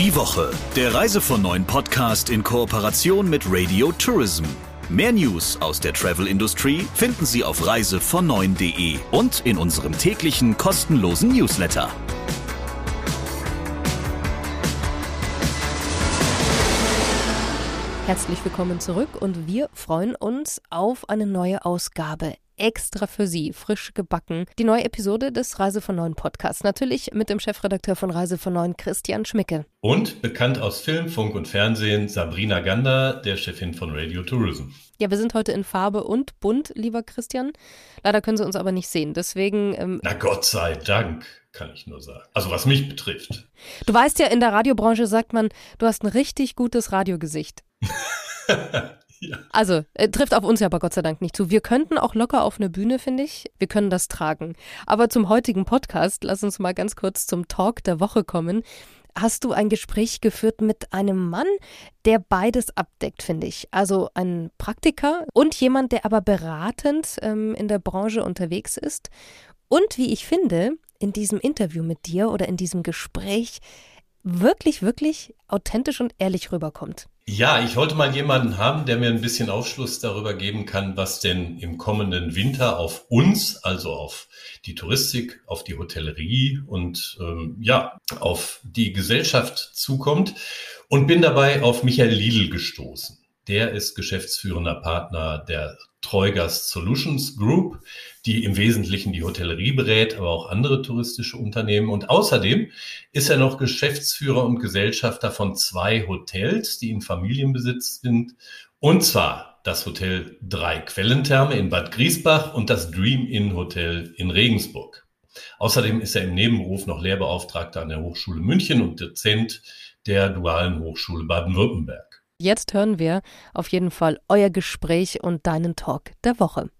Die Woche, der Reise von neuen Podcast in Kooperation mit Radio Tourism. Mehr News aus der Travel-Industrie finden Sie auf reisevon9.de und in unserem täglichen kostenlosen Newsletter. Herzlich willkommen zurück und wir freuen uns auf eine neue Ausgabe extra für Sie, frisch gebacken. Die neue Episode des Reise von Neuen Podcasts. Natürlich mit dem Chefredakteur von Reise von Neuen, Christian Schmicke. Und bekannt aus Film, Funk und Fernsehen, Sabrina Gander, der Chefin von Radio Tourism. Ja, wir sind heute in Farbe und bunt, lieber Christian. Leider können Sie uns aber nicht sehen. Deswegen. Ähm Na Gott sei Dank, kann ich nur sagen. Also was mich betrifft. Du weißt ja, in der Radiobranche sagt man, du hast ein richtig gutes Radiogesicht. Also, äh, trifft auf uns ja aber Gott sei Dank nicht zu. Wir könnten auch locker auf eine Bühne, finde ich. Wir können das tragen. Aber zum heutigen Podcast, lass uns mal ganz kurz zum Talk der Woche kommen. Hast du ein Gespräch geführt mit einem Mann, der beides abdeckt, finde ich. Also ein Praktiker und jemand, der aber beratend ähm, in der Branche unterwegs ist. Und wie ich finde, in diesem Interview mit dir oder in diesem Gespräch wirklich, wirklich authentisch und ehrlich rüberkommt. Ja, ich wollte mal jemanden haben, der mir ein bisschen Aufschluss darüber geben kann, was denn im kommenden Winter auf uns, also auf die Touristik, auf die Hotellerie und ähm, ja, auf die Gesellschaft zukommt. Und bin dabei auf Michael Lidl gestoßen. Der ist geschäftsführender Partner der Treugast Solutions Group, die im Wesentlichen die Hotellerie berät, aber auch andere touristische Unternehmen. Und außerdem ist er noch Geschäftsführer und Gesellschafter von zwei Hotels, die in Familienbesitz sind. Und zwar das Hotel Drei Quellentherme in Bad Griesbach und das Dream Inn Hotel in Regensburg. Außerdem ist er im Nebenberuf noch Lehrbeauftragter an der Hochschule München und Dozent der Dualen Hochschule Baden-Württemberg. Jetzt hören wir auf jeden Fall euer Gespräch und deinen Talk der Woche.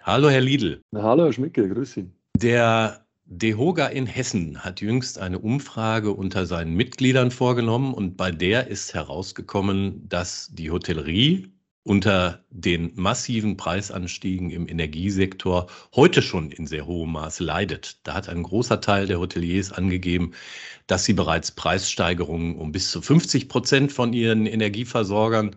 Hallo, Herr Liedl. hallo, Herr Schmicke, grüß Sie. Der DEHOGA in Hessen hat jüngst eine Umfrage unter seinen Mitgliedern vorgenommen und bei der ist herausgekommen, dass die Hotellerie unter den massiven Preisanstiegen im Energiesektor heute schon in sehr hohem Maße leidet. Da hat ein großer Teil der Hoteliers angegeben, dass sie bereits Preissteigerungen um bis zu 50 Prozent von ihren Energieversorgern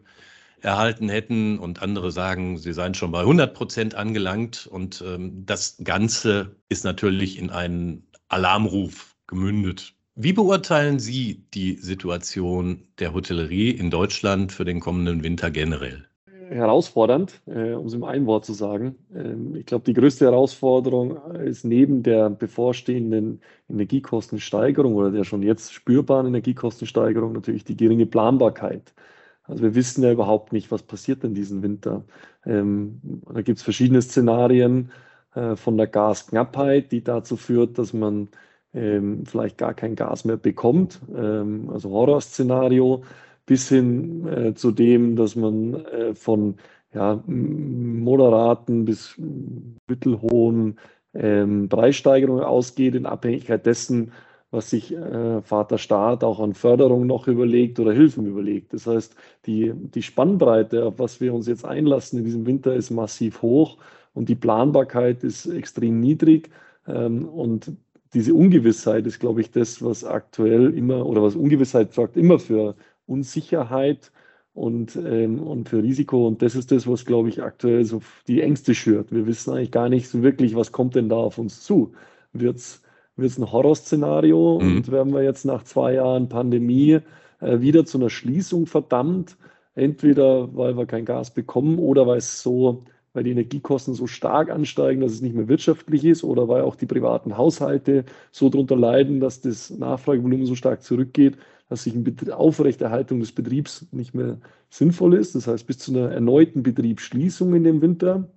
erhalten hätten und andere sagen, sie seien schon bei 100 Prozent angelangt. Und ähm, das Ganze ist natürlich in einen Alarmruf gemündet. Wie beurteilen Sie die Situation der Hotellerie in Deutschland für den kommenden Winter generell? Herausfordernd, äh, um es im ein Wort zu sagen. Ähm, ich glaube, die größte Herausforderung ist neben der bevorstehenden Energiekostensteigerung oder der schon jetzt spürbaren Energiekostensteigerung natürlich die geringe Planbarkeit. Also wir wissen ja überhaupt nicht, was passiert in diesem Winter. Ähm, da gibt es verschiedene Szenarien äh, von der Gasknappheit, die dazu führt, dass man ähm, vielleicht gar kein Gas mehr bekommt. Ähm, also Horrorszenario bis hin äh, zu dem, dass man äh, von ja, moderaten bis mittelhohen ähm, Preissteigerungen ausgeht, in Abhängigkeit dessen, was sich äh, Vater Staat auch an Förderung noch überlegt oder Hilfen überlegt. Das heißt, die, die Spannbreite, auf was wir uns jetzt einlassen in diesem Winter, ist massiv hoch und die Planbarkeit ist extrem niedrig. Ähm, und diese Ungewissheit ist, glaube ich, das, was aktuell immer oder was Ungewissheit sorgt immer für Unsicherheit und, ähm, und für Risiko. Und das ist das, was, glaube ich, aktuell so die Ängste schürt. Wir wissen eigentlich gar nicht so wirklich, was kommt denn da auf uns zu. Wird es ein Horrorszenario mhm. und werden wir jetzt nach zwei Jahren Pandemie äh, wieder zu einer Schließung verdammt? Entweder weil wir kein Gas bekommen oder weil es so weil die Energiekosten so stark ansteigen, dass es nicht mehr wirtschaftlich ist oder weil auch die privaten Haushalte so darunter leiden, dass das Nachfragevolumen so stark zurückgeht, dass sich eine Aufrechterhaltung des Betriebs nicht mehr sinnvoll ist. Das heißt, bis zu einer erneuten Betriebsschließung in dem Winter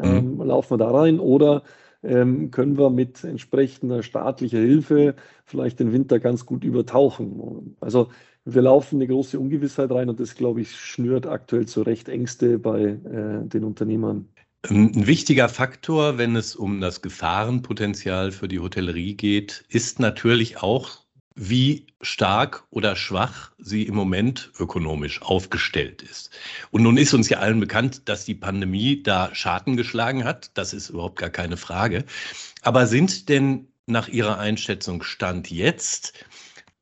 ähm, mhm. laufen wir da rein oder ähm, können wir mit entsprechender staatlicher Hilfe vielleicht den Winter ganz gut übertauchen. Also wir laufen eine große Ungewissheit rein und das, glaube ich, schnürt aktuell zu Recht Ängste bei äh, den Unternehmern. Ein wichtiger Faktor, wenn es um das Gefahrenpotenzial für die Hotellerie geht, ist natürlich auch wie stark oder schwach sie im Moment ökonomisch aufgestellt ist. Und nun ist uns ja allen bekannt, dass die Pandemie da Schaden geschlagen hat. Das ist überhaupt gar keine Frage. Aber sind denn nach Ihrer Einschätzung Stand jetzt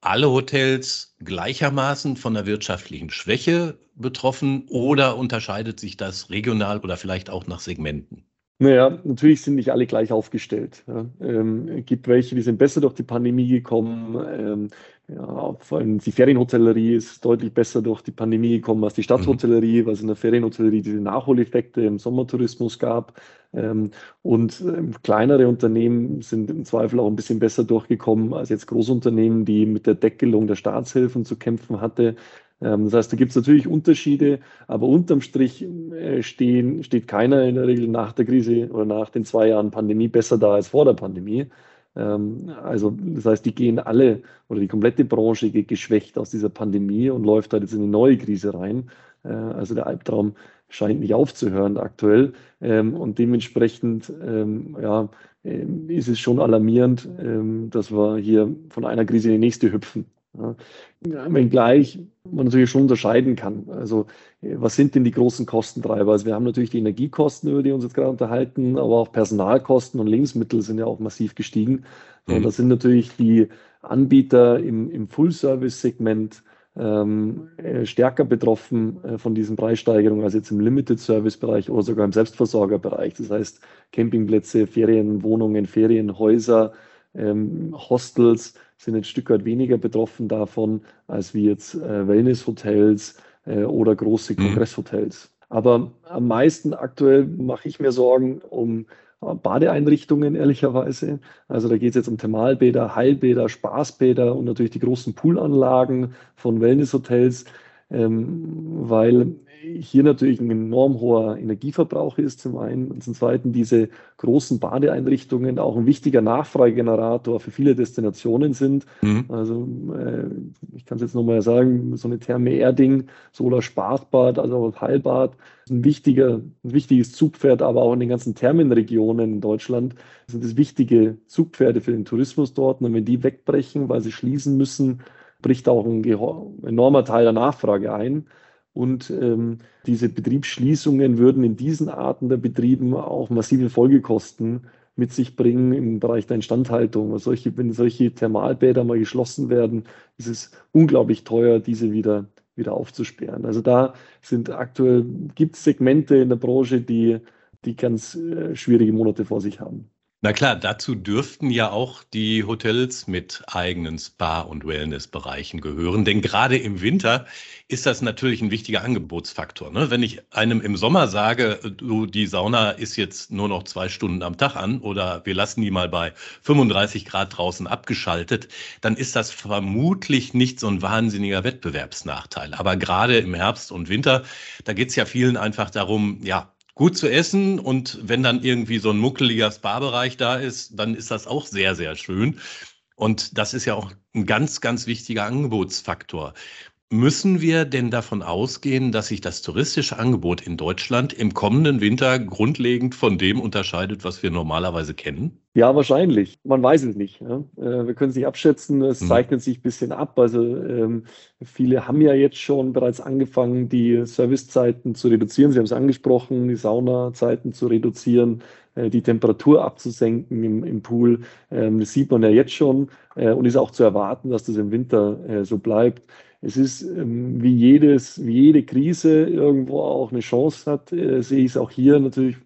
alle Hotels gleichermaßen von der wirtschaftlichen Schwäche betroffen oder unterscheidet sich das regional oder vielleicht auch nach Segmenten? Naja, natürlich sind nicht alle gleich aufgestellt. Ja. Ähm, gibt welche, die sind besser durch die Pandemie gekommen. Ähm, ja, vor allem die Ferienhotellerie ist deutlich besser durch die Pandemie gekommen als die Stadthotellerie, mhm. weil es in der Ferienhotellerie diese Nachholeffekte im Sommertourismus gab. Ähm, und ähm, kleinere Unternehmen sind im Zweifel auch ein bisschen besser durchgekommen als jetzt Großunternehmen, die mit der Deckelung der Staatshilfen zu kämpfen hatte. Ähm, das heißt, da gibt es natürlich Unterschiede, aber unterm Strich äh, stehen, steht keiner in der Regel nach der Krise oder nach den zwei Jahren Pandemie besser da als vor der Pandemie. Ähm, also das heißt, die gehen alle oder die komplette Branche geht geschwächt aus dieser Pandemie und läuft halt jetzt in eine neue Krise rein. Äh, also der Albtraum scheint nicht aufzuhören aktuell. Ähm, und dementsprechend ja, ist es schon alarmierend, dass wir hier von einer Krise in die nächste hüpfen. Ja, wenngleich man natürlich schon unterscheiden kann. Also, was sind denn die großen Kostentreiber? Also, wir haben natürlich die Energiekosten, über die wir uns jetzt gerade unterhalten, aber auch Personalkosten und Lebensmittel sind ja auch massiv gestiegen. Mhm. Und da sind natürlich die Anbieter im, im Full-Service-Segment ähm, äh, stärker betroffen äh, von diesen Preissteigerungen als jetzt im Limited-Service-Bereich oder sogar im Selbstversorgerbereich. Das heißt, Campingplätze, Ferienwohnungen, Ferienhäuser, ähm, Hostels sind ein Stück weit weniger betroffen davon, als wie jetzt äh, Wellnesshotels äh, oder große mhm. Kongresshotels. Aber am meisten aktuell mache ich mir Sorgen um äh, Badeeinrichtungen, ehrlicherweise. Also da geht es jetzt um Thermalbäder, Heilbäder, Spaßbäder und natürlich die großen Poolanlagen von Wellnesshotels, ähm, weil hier natürlich ein enorm hoher Energieverbrauch ist, zum einen. Und zum zweiten diese großen Badeeinrichtungen auch ein wichtiger Nachfragegenerator für viele Destinationen sind. Mhm. Also äh, ich kann es jetzt nochmal sagen, so eine Therme Erding, Solar Spartbad, also auch Heilbad, ein wichtiger, ein wichtiges Zugpferd, aber auch in den ganzen Thermenregionen in Deutschland sind das wichtige Zugpferde für den Tourismus dort. Und wenn die wegbrechen, weil sie schließen müssen, bricht auch ein enormer Teil der Nachfrage ein. Und ähm, diese Betriebsschließungen würden in diesen Arten der Betrieben auch massive Folgekosten mit sich bringen im Bereich der Instandhaltung. Solche, wenn solche Thermalbäder mal geschlossen werden, ist es unglaublich teuer, diese wieder, wieder aufzusperren. Also da sind aktuell, gibt es Segmente in der Branche, die, die ganz äh, schwierige Monate vor sich haben. Na klar, dazu dürften ja auch die Hotels mit eigenen Spa- und Wellnessbereichen gehören. Denn gerade im Winter ist das natürlich ein wichtiger Angebotsfaktor. Ne? Wenn ich einem im Sommer sage, du, die Sauna ist jetzt nur noch zwei Stunden am Tag an oder wir lassen die mal bei 35 Grad draußen abgeschaltet, dann ist das vermutlich nicht so ein wahnsinniger Wettbewerbsnachteil. Aber gerade im Herbst und Winter, da geht es ja vielen einfach darum, ja, gut zu essen und wenn dann irgendwie so ein muckeliger Spa-Bereich da ist, dann ist das auch sehr, sehr schön. Und das ist ja auch ein ganz, ganz wichtiger Angebotsfaktor. Müssen wir denn davon ausgehen, dass sich das touristische Angebot in Deutschland im kommenden Winter grundlegend von dem unterscheidet, was wir normalerweise kennen? Ja, wahrscheinlich. Man weiß es nicht. Ja. Äh, wir können es nicht abschätzen. Es hm. zeichnet sich ein bisschen ab. Also ähm, viele haben ja jetzt schon bereits angefangen, die Servicezeiten zu reduzieren. Sie haben es angesprochen, die Saunazeiten zu reduzieren, äh, die Temperatur abzusenken im, im Pool. Ähm, das sieht man ja jetzt schon äh, und ist auch zu erwarten, dass das im Winter äh, so bleibt es ist ähm, wie jedes, wie jede Krise irgendwo auch eine Chance hat, äh, sehe ich es auch hier natürlich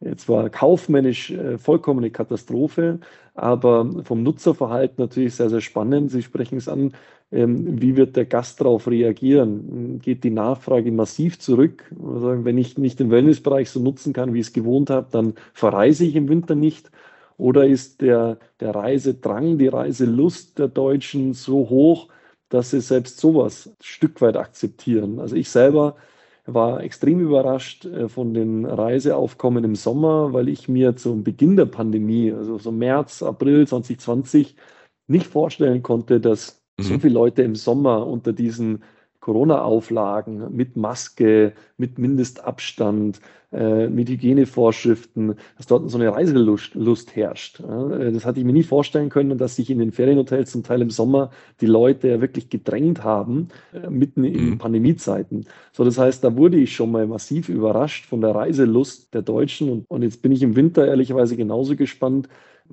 äh, zwar kaufmännisch äh, vollkommene Katastrophe, aber vom Nutzerverhalten natürlich sehr, sehr spannend. Sie sprechen es an, ähm, wie wird der Gast darauf reagieren? Geht die Nachfrage massiv zurück? Wenn ich nicht den Wellnessbereich so nutzen kann, wie ich es gewohnt habe, dann verreise ich im Winter nicht. Oder ist der, der Reisedrang, die Reiselust der Deutschen so hoch, dass sie selbst sowas ein Stück weit akzeptieren. Also ich selber war extrem überrascht äh, von den Reiseaufkommen im Sommer, weil ich mir zum Beginn der Pandemie, also so März, April 2020, nicht vorstellen konnte, dass mhm. so viele Leute im Sommer unter diesen Corona-Auflagen mit Maske, mit Mindestabstand, äh, mit Hygienevorschriften, dass dort so eine Reiselust Lust herrscht. Äh, das hatte ich mir nie vorstellen können, dass sich in den Ferienhotels zum Teil im Sommer die Leute wirklich gedrängt haben, äh, mitten in mhm. Pandemiezeiten. So, das heißt, da wurde ich schon mal massiv überrascht von der Reiselust der Deutschen und, und jetzt bin ich im Winter ehrlicherweise genauso gespannt,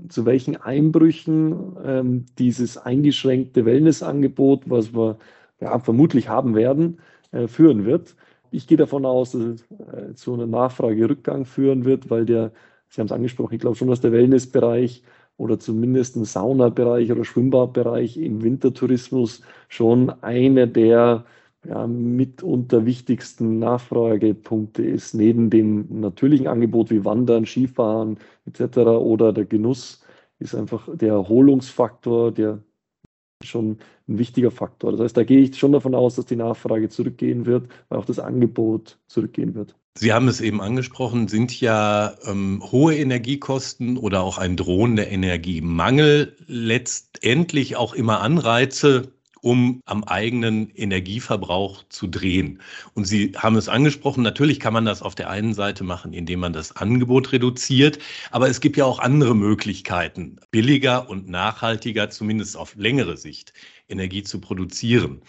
zu welchen Einbrüchen ähm, dieses eingeschränkte Wellnessangebot, was wir ja, vermutlich haben werden, äh, führen wird. Ich gehe davon aus, dass es äh, zu einem Nachfragerückgang führen wird, weil der, Sie haben es angesprochen, ich glaube schon, dass der Wellnessbereich oder zumindest ein Saunabereich oder Schwimmbadbereich im Wintertourismus schon einer der ja, mitunter wichtigsten Nachfragepunkte ist, neben dem natürlichen Angebot wie Wandern, Skifahren etc. oder der Genuss, ist einfach der Erholungsfaktor, der schon ein wichtiger Faktor. Das heißt, da gehe ich schon davon aus, dass die Nachfrage zurückgehen wird, weil auch das Angebot zurückgehen wird. Sie haben es eben angesprochen, sind ja ähm, hohe Energiekosten oder auch ein drohender Energiemangel letztendlich auch immer Anreize, um am eigenen Energieverbrauch zu drehen. Und Sie haben es angesprochen, natürlich kann man das auf der einen Seite machen, indem man das Angebot reduziert, aber es gibt ja auch andere Möglichkeiten, billiger und nachhaltiger, zumindest auf längere Sicht, Energie zu produzieren.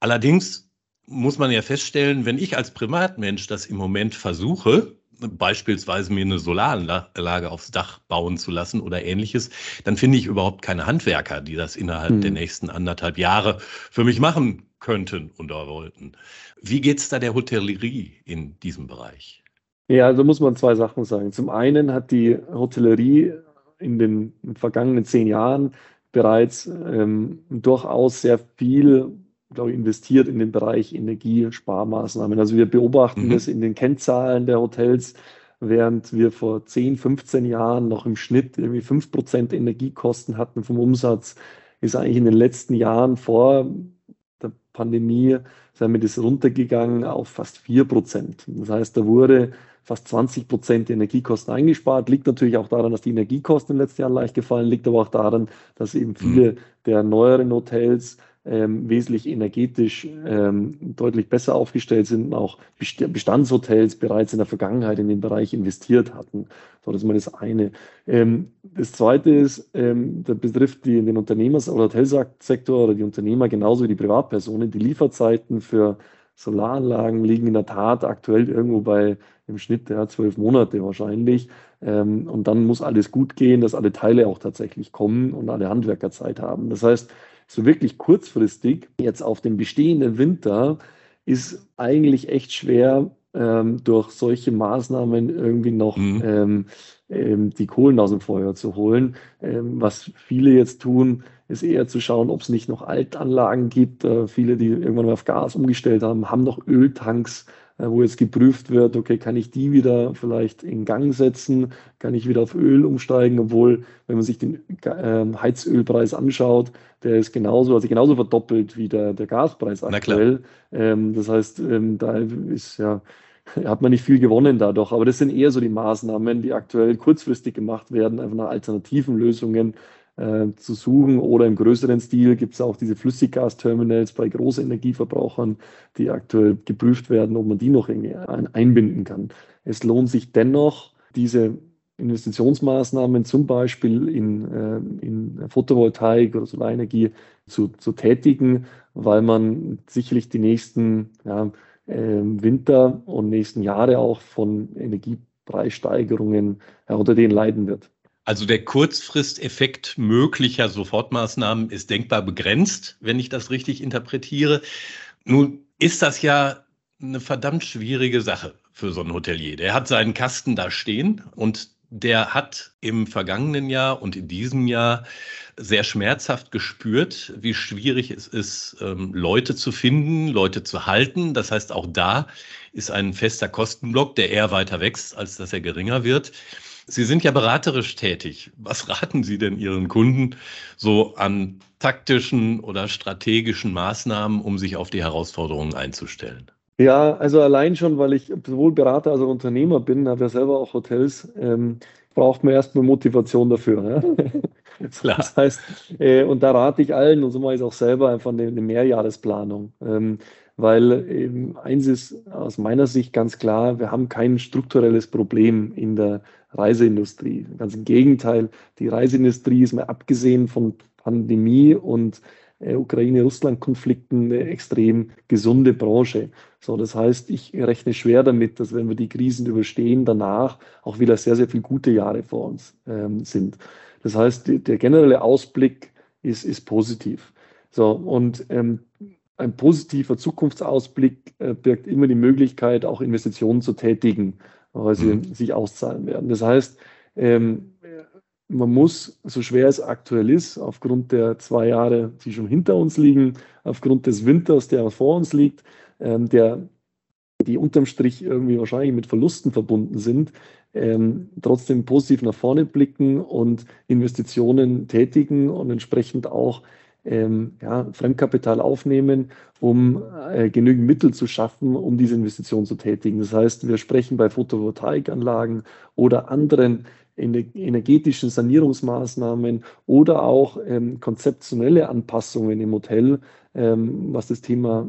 Allerdings muss man ja feststellen, wenn ich als Privatmensch das im Moment versuche, beispielsweise mir eine Solaranlage aufs Dach bauen zu lassen oder ähnliches, dann finde ich überhaupt keine Handwerker, die das innerhalb mhm. der nächsten anderthalb Jahre für mich machen könnten oder wollten. Wie geht es da der Hotellerie in diesem Bereich? Ja, also muss man zwei Sachen sagen. Zum einen hat die Hotellerie in den vergangenen zehn Jahren bereits ähm, durchaus sehr viel glaube ich, investiert in den Bereich Energiesparmaßnahmen. Also wir beobachten mhm. das in den Kennzahlen der Hotels, während wir vor 10, 15 Jahren noch im Schnitt irgendwie 5% Energiekosten hatten vom Umsatz, ist eigentlich in den letzten Jahren vor der Pandemie, sind wir das runtergegangen auf fast 4%. Das heißt, da wurde fast 20 Prozent der Energiekosten eingespart. Liegt natürlich auch daran, dass die Energiekosten in den letzten Jahren leicht gefallen, liegt aber auch daran, dass eben viele mhm. der neueren Hotels ähm, wesentlich energetisch ähm, deutlich besser aufgestellt sind und auch Bestandshotels bereits in der Vergangenheit in den Bereich investiert hatten. So, das ist mal das eine. Ähm, das zweite ist, ähm, das betrifft die, den Unternehmers- oder Hotelsektor oder die Unternehmer genauso wie die Privatpersonen. Die Lieferzeiten für Solaranlagen liegen in der Tat aktuell irgendwo bei im Schnitt ja, zwölf Monate wahrscheinlich. Ähm, und dann muss alles gut gehen, dass alle Teile auch tatsächlich kommen und alle Handwerker Zeit haben. Das heißt, so wirklich kurzfristig jetzt auf den bestehenden Winter ist eigentlich echt schwer, ähm, durch solche Maßnahmen irgendwie noch mhm. ähm, ähm, die Kohlen aus dem Feuer zu holen. Ähm, was viele jetzt tun, ist eher zu schauen, ob es nicht noch Altanlagen gibt. Äh, viele, die irgendwann mal auf Gas umgestellt haben, haben noch Öltanks wo jetzt geprüft wird, okay, kann ich die wieder vielleicht in Gang setzen, kann ich wieder auf Öl umsteigen, obwohl, wenn man sich den ähm, Heizölpreis anschaut, der ist genauso, also genauso verdoppelt wie der, der Gaspreis aktuell. Ähm, das heißt, ähm, da ist ja, hat man nicht viel gewonnen dadurch. Aber das sind eher so die Maßnahmen, die aktuell kurzfristig gemacht werden, einfach nach alternativen Lösungen äh, zu suchen. Oder im größeren Stil gibt es auch diese Flüssiggasterminals bei großen Energieverbrauchern, die aktuell geprüft werden, ob man die noch einbinden kann. Es lohnt sich dennoch, diese Investitionsmaßnahmen zum Beispiel in, äh, in Photovoltaik oder Solarenergie zu, zu tätigen, weil man sicherlich die nächsten ja, äh, Winter und nächsten Jahre auch von Energiepreissteigerungen unter denen leiden wird. Also der Kurzfristeffekt möglicher Sofortmaßnahmen ist denkbar begrenzt, wenn ich das richtig interpretiere. Nun ist das ja eine verdammt schwierige Sache für so einen Hotelier. Der hat seinen Kasten da stehen und der hat im vergangenen Jahr und in diesem Jahr sehr schmerzhaft gespürt, wie schwierig es ist, ähm, Leute zu finden, Leute zu halten. Das heißt, auch da ist ein fester Kostenblock, der eher weiter wächst, als dass er geringer wird. Sie sind ja beraterisch tätig. Was raten Sie denn Ihren Kunden so an taktischen oder strategischen Maßnahmen, um sich auf die Herausforderungen einzustellen? Ja, also allein schon, weil ich sowohl Berater als auch Unternehmer bin, habe ja selber auch Hotels, ähm, braucht man erstmal Motivation dafür. Ja? Klar. Das heißt, äh, und da rate ich allen, und so mache ich es auch selber, einfach eine, eine Mehrjahresplanung. Ähm, weil eben eins ist aus meiner Sicht ganz klar, wir haben kein strukturelles Problem in der Reiseindustrie. Ganz im Gegenteil, die Reiseindustrie ist mal abgesehen von Pandemie und äh, Ukraine-Russland-Konflikten eine extrem gesunde Branche. So, das heißt, ich rechne schwer damit, dass wenn wir die Krisen überstehen, danach auch wieder sehr, sehr viele gute Jahre vor uns ähm, sind. Das heißt, die, der generelle Ausblick ist, ist positiv. So, und ähm, ein positiver Zukunftsausblick äh, birgt immer die Möglichkeit, auch Investitionen zu tätigen, weil sie mhm. sich auszahlen werden. Das heißt, ähm, man muss, so schwer es aktuell ist, aufgrund der zwei Jahre, die schon hinter uns liegen, aufgrund des Winters, der vor uns liegt, ähm, der die unterm Strich irgendwie wahrscheinlich mit Verlusten verbunden sind, ähm, trotzdem positiv nach vorne blicken und Investitionen tätigen und entsprechend auch ähm, ja, Fremdkapital aufnehmen, um äh, genügend Mittel zu schaffen, um diese Investition zu tätigen. Das heißt, wir sprechen bei Photovoltaikanlagen oder anderen energetischen Sanierungsmaßnahmen oder auch ähm, konzeptionelle Anpassungen im Hotel, ähm, was das Thema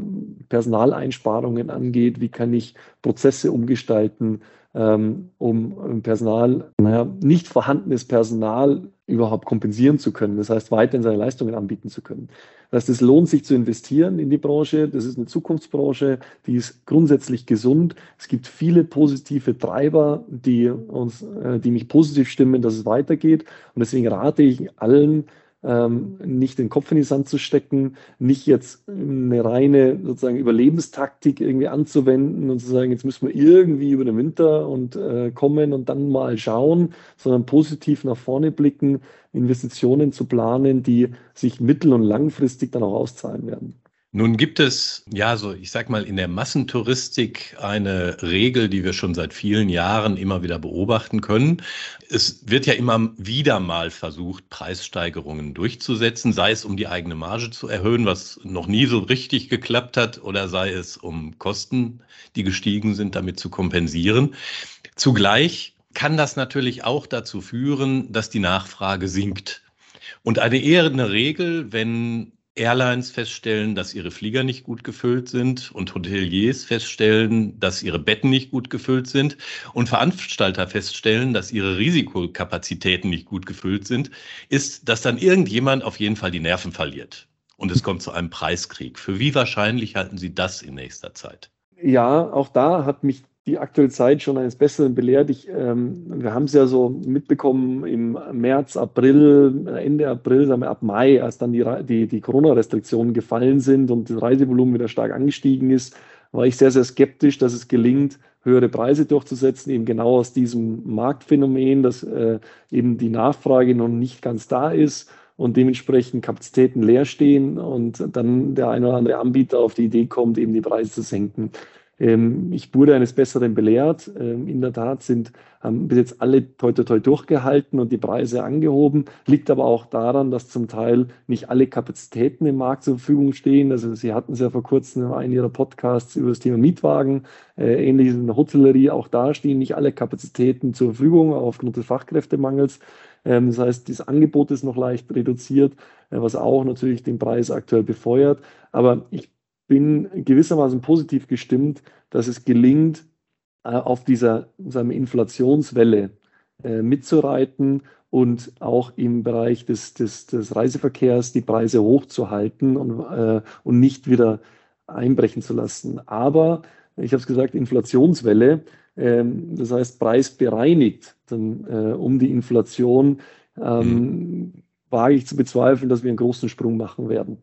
Personaleinsparungen angeht. Wie kann ich Prozesse umgestalten, ähm, um Personal, naja, nicht vorhandenes Personal überhaupt kompensieren zu können. Das heißt, weiterhin seine Leistungen anbieten zu können. Das heißt, es lohnt sich zu investieren in die Branche. Das ist eine Zukunftsbranche, die ist grundsätzlich gesund. Es gibt viele positive Treiber, die uns, äh, die mich positiv stimmen, dass es weitergeht. Und deswegen rate ich allen, ähm, nicht den Kopf in die Sand zu stecken, nicht jetzt eine reine sozusagen Überlebenstaktik irgendwie anzuwenden und zu sagen, jetzt müssen wir irgendwie über den Winter und äh, kommen und dann mal schauen, sondern positiv nach vorne blicken, Investitionen zu planen, die sich mittel- und langfristig dann auch auszahlen werden. Nun gibt es, ja, so, ich sag mal, in der Massentouristik eine Regel, die wir schon seit vielen Jahren immer wieder beobachten können. Es wird ja immer wieder mal versucht, Preissteigerungen durchzusetzen, sei es um die eigene Marge zu erhöhen, was noch nie so richtig geklappt hat, oder sei es um Kosten, die gestiegen sind, damit zu kompensieren. Zugleich kann das natürlich auch dazu führen, dass die Nachfrage sinkt. Und eine eher eine Regel, wenn Airlines feststellen, dass ihre Flieger nicht gut gefüllt sind und Hoteliers feststellen, dass ihre Betten nicht gut gefüllt sind und Veranstalter feststellen, dass ihre Risikokapazitäten nicht gut gefüllt sind, ist, dass dann irgendjemand auf jeden Fall die Nerven verliert und es kommt zu einem Preiskrieg. Für wie wahrscheinlich halten Sie das in nächster Zeit? Ja, auch da hat mich die aktuelle Zeit schon eines Besseren belehrt. Ich, ähm, wir haben es ja so mitbekommen im März, April, Ende April, sagen wir ab Mai, als dann die, die, die Corona-Restriktionen gefallen sind und das Reisevolumen wieder stark angestiegen ist, war ich sehr, sehr skeptisch, dass es gelingt, höhere Preise durchzusetzen, eben genau aus diesem Marktphänomen, dass äh, eben die Nachfrage noch nicht ganz da ist und dementsprechend Kapazitäten leer stehen und dann der eine oder andere Anbieter auf die Idee kommt, eben die Preise zu senken. Ähm, ich wurde eines Besseren belehrt. Ähm, in der Tat sind, haben bis jetzt alle toi toi toi durchgehalten und die Preise angehoben. Liegt aber auch daran, dass zum Teil nicht alle Kapazitäten im Markt zur Verfügung stehen. Also Sie hatten es ja vor kurzem in einem Ihrer Podcasts über das Thema Mietwagen, äh, ähnliches in der Hotellerie. Auch da stehen nicht alle Kapazitäten zur Verfügung aufgrund des Fachkräftemangels. Ähm, das heißt, das Angebot ist noch leicht reduziert, äh, was auch natürlich den Preis aktuell befeuert. Aber ich bin gewissermaßen positiv gestimmt, dass es gelingt, äh, auf dieser sagen Inflationswelle äh, mitzureiten und auch im Bereich des, des, des Reiseverkehrs die Preise hochzuhalten und, äh, und nicht wieder einbrechen zu lassen. Aber ich habe es gesagt, Inflationswelle, ähm, das heißt preisbereinigt dann, um die Inflation, ähm, mhm. wage ich zu bezweifeln, dass wir einen großen Sprung machen werden.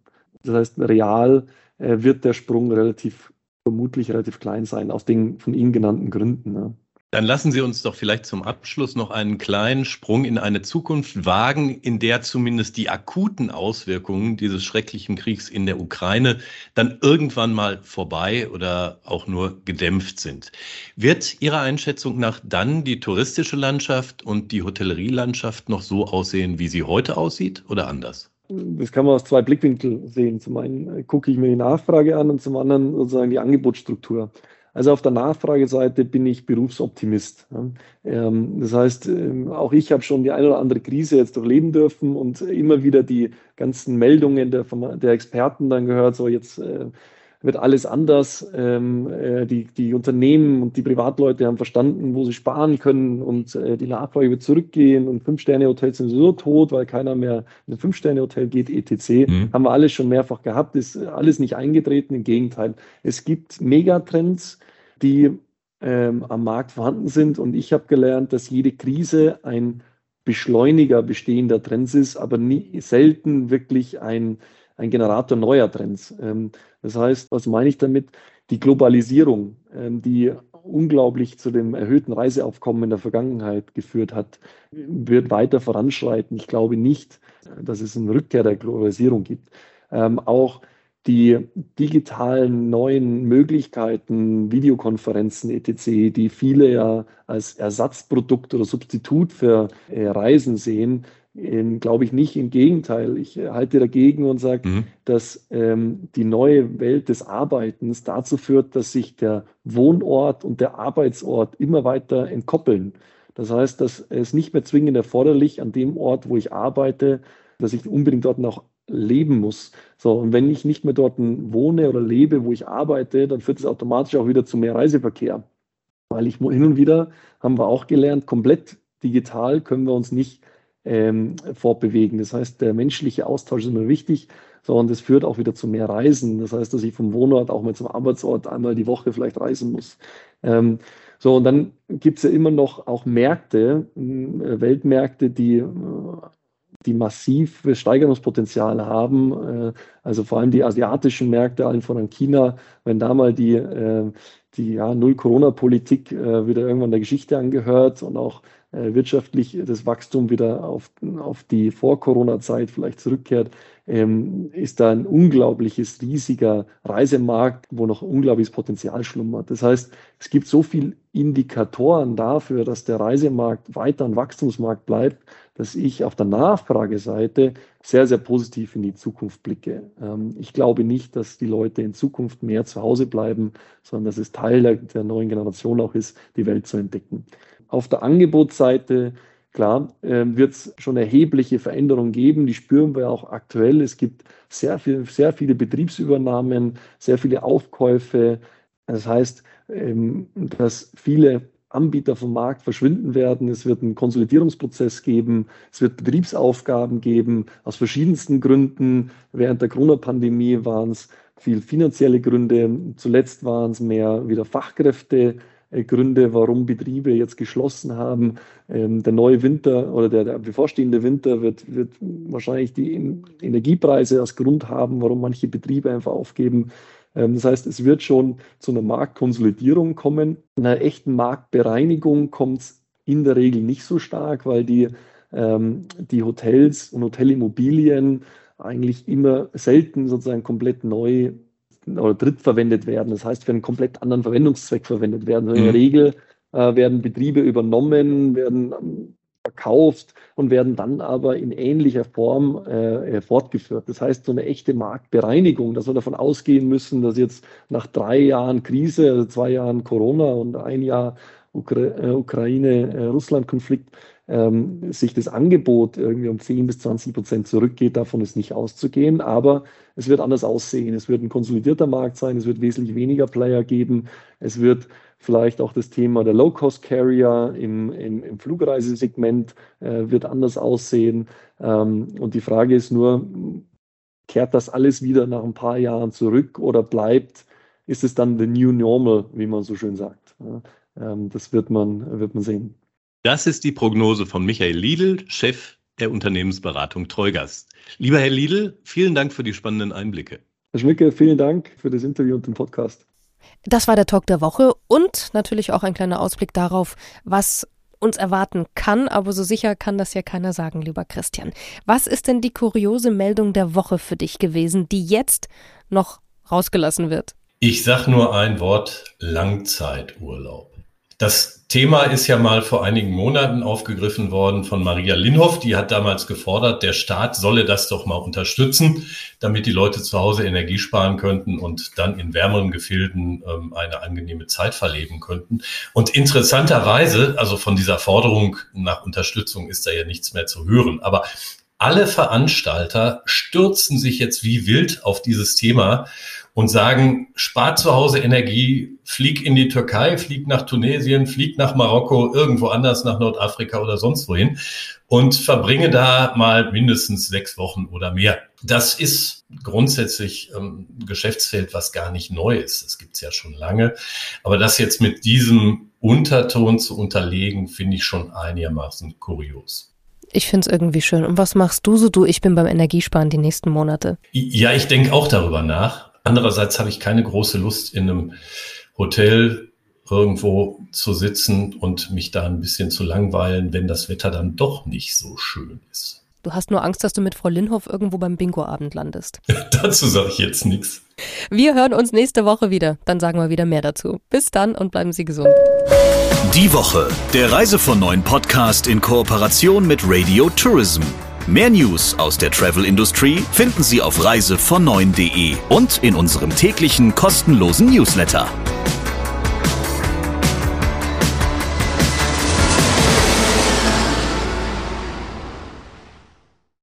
Das heißt, real äh, wird der Sprung relativ, vermutlich relativ klein sein, aus den von Ihnen genannten Gründen. Ja. Dann lassen Sie uns doch vielleicht zum Abschluss noch einen kleinen Sprung in eine Zukunft wagen, in der zumindest die akuten Auswirkungen dieses schrecklichen Kriegs in der Ukraine dann irgendwann mal vorbei oder auch nur gedämpft sind. Wird Ihrer Einschätzung nach dann die touristische Landschaft und die Hotellerielandschaft noch so aussehen, wie sie heute aussieht oder anders? Das kann man aus zwei Blickwinkeln sehen. Zum einen gucke ich mir die Nachfrage an und zum anderen sozusagen die Angebotsstruktur. Also auf der Nachfrageseite bin ich Berufsoptimist. Ähm, das heißt, ähm, auch ich habe schon die eine oder andere Krise jetzt durchleben dürfen und immer wieder die ganzen Meldungen der, der Experten dann gehört, so jetzt äh, wird alles anders. Ähm, äh, die, die Unternehmen und die Privatleute haben verstanden, wo sie sparen können und äh, die Nachfrage wird zurückgehen und Fünf-Sterne-Hotels sind so tot, weil keiner mehr in ein Fünf-Sterne-Hotel geht, etc. Mhm. Haben wir alles schon mehrfach gehabt, ist alles nicht eingetreten. Im Gegenteil, es gibt Megatrends, die ähm, am Markt vorhanden sind und ich habe gelernt, dass jede Krise ein Beschleuniger bestehender Trends ist, aber nie, selten wirklich ein ein Generator neuer Trends. Ähm, das heißt, was meine ich damit? Die Globalisierung, ähm, die unglaublich zu dem erhöhten Reiseaufkommen in der Vergangenheit geführt hat, wird weiter voranschreiten. Ich glaube nicht, dass es eine Rückkehr der Globalisierung gibt. Ähm, auch die digitalen neuen Möglichkeiten, Videokonferenzen etc., die viele ja als Ersatzprodukt oder Substitut für äh, Reisen sehen, glaube ich nicht. Im Gegenteil, ich halte dagegen und sage, mhm. dass ähm, die neue Welt des Arbeitens dazu führt, dass sich der Wohnort und der Arbeitsort immer weiter entkoppeln. Das heißt, dass es nicht mehr zwingend erforderlich an dem Ort, wo ich arbeite, dass ich unbedingt dort noch leben muss. So, und wenn ich nicht mehr dort wohne oder lebe, wo ich arbeite, dann führt es automatisch auch wieder zu mehr Reiseverkehr. Weil ich hin und wieder, haben wir auch gelernt, komplett digital können wir uns nicht ähm, fortbewegen. Das heißt, der menschliche Austausch ist immer wichtig, so, und das führt auch wieder zu mehr Reisen. Das heißt, dass ich vom Wohnort auch mal zum Arbeitsort einmal die Woche vielleicht reisen muss. Ähm, so, und dann gibt es ja immer noch auch Märkte, äh, Weltmärkte, die, äh, die massives Steigerungspotenzial haben. Äh, also vor allem die asiatischen Märkte, allen voran China, wenn da mal die, die ja, Null-Corona-Politik wieder irgendwann der Geschichte angehört und auch wirtschaftlich das Wachstum wieder auf, auf die Vor-Corona-Zeit vielleicht zurückkehrt, ähm, ist da ein unglaubliches, riesiger Reisemarkt, wo noch unglaubliches Potenzial schlummert. Das heißt, es gibt so viele Indikatoren dafür, dass der Reisemarkt weiter ein Wachstumsmarkt bleibt, dass ich auf der Nachfrageseite sehr, sehr positiv in die Zukunft blicke. Ähm, ich glaube nicht, dass die Leute in Zukunft mehr zu Hause bleiben, sondern dass es Teil der, der neuen Generation auch ist, die Welt zu entdecken. Auf der Angebotsseite, klar, äh, wird es schon erhebliche Veränderungen geben. Die spüren wir auch aktuell. Es gibt sehr, viel, sehr viele Betriebsübernahmen, sehr viele Aufkäufe. Das heißt, ähm, dass viele Anbieter vom Markt verschwinden werden. Es wird einen Konsolidierungsprozess geben. Es wird Betriebsaufgaben geben aus verschiedensten Gründen. Während der Corona-Pandemie waren es viel finanzielle Gründe. Zuletzt waren es mehr wieder Fachkräfte. Äh, Gründe, warum Betriebe jetzt geschlossen haben. Ähm, der neue Winter oder der, der, bevorstehende Winter wird, wird wahrscheinlich die Energiepreise als Grund haben, warum manche Betriebe einfach aufgeben. Ähm, das heißt, es wird schon zu einer Marktkonsolidierung kommen. In einer echten Marktbereinigung kommt es in der Regel nicht so stark, weil die, ähm, die Hotels und Hotelimmobilien eigentlich immer selten sozusagen komplett neu oder drittverwendet werden. Das heißt, für einen komplett anderen Verwendungszweck verwendet werden. Also in der mhm. Regel äh, werden Betriebe übernommen, werden ähm, verkauft und werden dann aber in ähnlicher Form äh, äh, fortgeführt. Das heißt, so eine echte Marktbereinigung, dass wir davon ausgehen müssen, dass jetzt nach drei Jahren Krise, also zwei Jahren Corona und ein Jahr Ukra äh, Ukraine-Russland-Konflikt, ähm, sich das Angebot irgendwie um 10 bis 20 Prozent zurückgeht, davon ist nicht auszugehen. Aber es wird anders aussehen. Es wird ein konsolidierter Markt sein. Es wird wesentlich weniger Player geben. Es wird vielleicht auch das Thema der Low-Cost-Carrier im, im, im, Flugreisesegment äh, wird anders aussehen. Ähm, und die Frage ist nur, kehrt das alles wieder nach ein paar Jahren zurück oder bleibt, ist es dann the new normal, wie man so schön sagt? Ja, ähm, das wird man, wird man sehen. Das ist die Prognose von Michael Liedl, Chef der Unternehmensberatung Treugast. Lieber Herr Liedl, vielen Dank für die spannenden Einblicke. Herr Schmicke, vielen Dank für das Interview und den Podcast. Das war der Talk der Woche und natürlich auch ein kleiner Ausblick darauf, was uns erwarten kann, aber so sicher kann das ja keiner sagen, lieber Christian. Was ist denn die kuriose Meldung der Woche für dich gewesen, die jetzt noch rausgelassen wird? Ich sag nur ein Wort Langzeiturlaub. Das Thema ist ja mal vor einigen Monaten aufgegriffen worden von Maria Linhoff. Die hat damals gefordert, der Staat solle das doch mal unterstützen, damit die Leute zu Hause Energie sparen könnten und dann in wärmeren Gefilden ähm, eine angenehme Zeit verleben könnten. Und interessanterweise, also von dieser Forderung nach Unterstützung ist da ja nichts mehr zu hören. Aber alle Veranstalter stürzen sich jetzt wie wild auf dieses Thema und sagen, spart zu Hause Energie, flieg in die Türkei, flieg nach Tunesien, flieg nach Marokko, irgendwo anders nach Nordafrika oder sonst wohin und verbringe da mal mindestens sechs Wochen oder mehr. Das ist grundsätzlich ähm, ein Geschäftsfeld, was gar nicht neu ist. Das gibt's ja schon lange. Aber das jetzt mit diesem Unterton zu unterlegen, finde ich schon einigermaßen kurios. Ich finde es irgendwie schön. Und was machst du so? Du, ich bin beim Energiesparen die nächsten Monate. Ja, ich denke auch darüber nach. Andererseits habe ich keine große Lust, in einem Hotel irgendwo zu sitzen und mich da ein bisschen zu langweilen, wenn das Wetter dann doch nicht so schön ist. Du hast nur Angst, dass du mit Frau Linhoff irgendwo beim Bingo-Abend landest. dazu sage ich jetzt nichts. Wir hören uns nächste Woche wieder. Dann sagen wir wieder mehr dazu. Bis dann und bleiben Sie gesund. Die Woche, der Reise von neuen Podcast in Kooperation mit Radio Tourism. Mehr News aus der Travel Industry finden Sie auf reisevon9.de und in unserem täglichen kostenlosen Newsletter.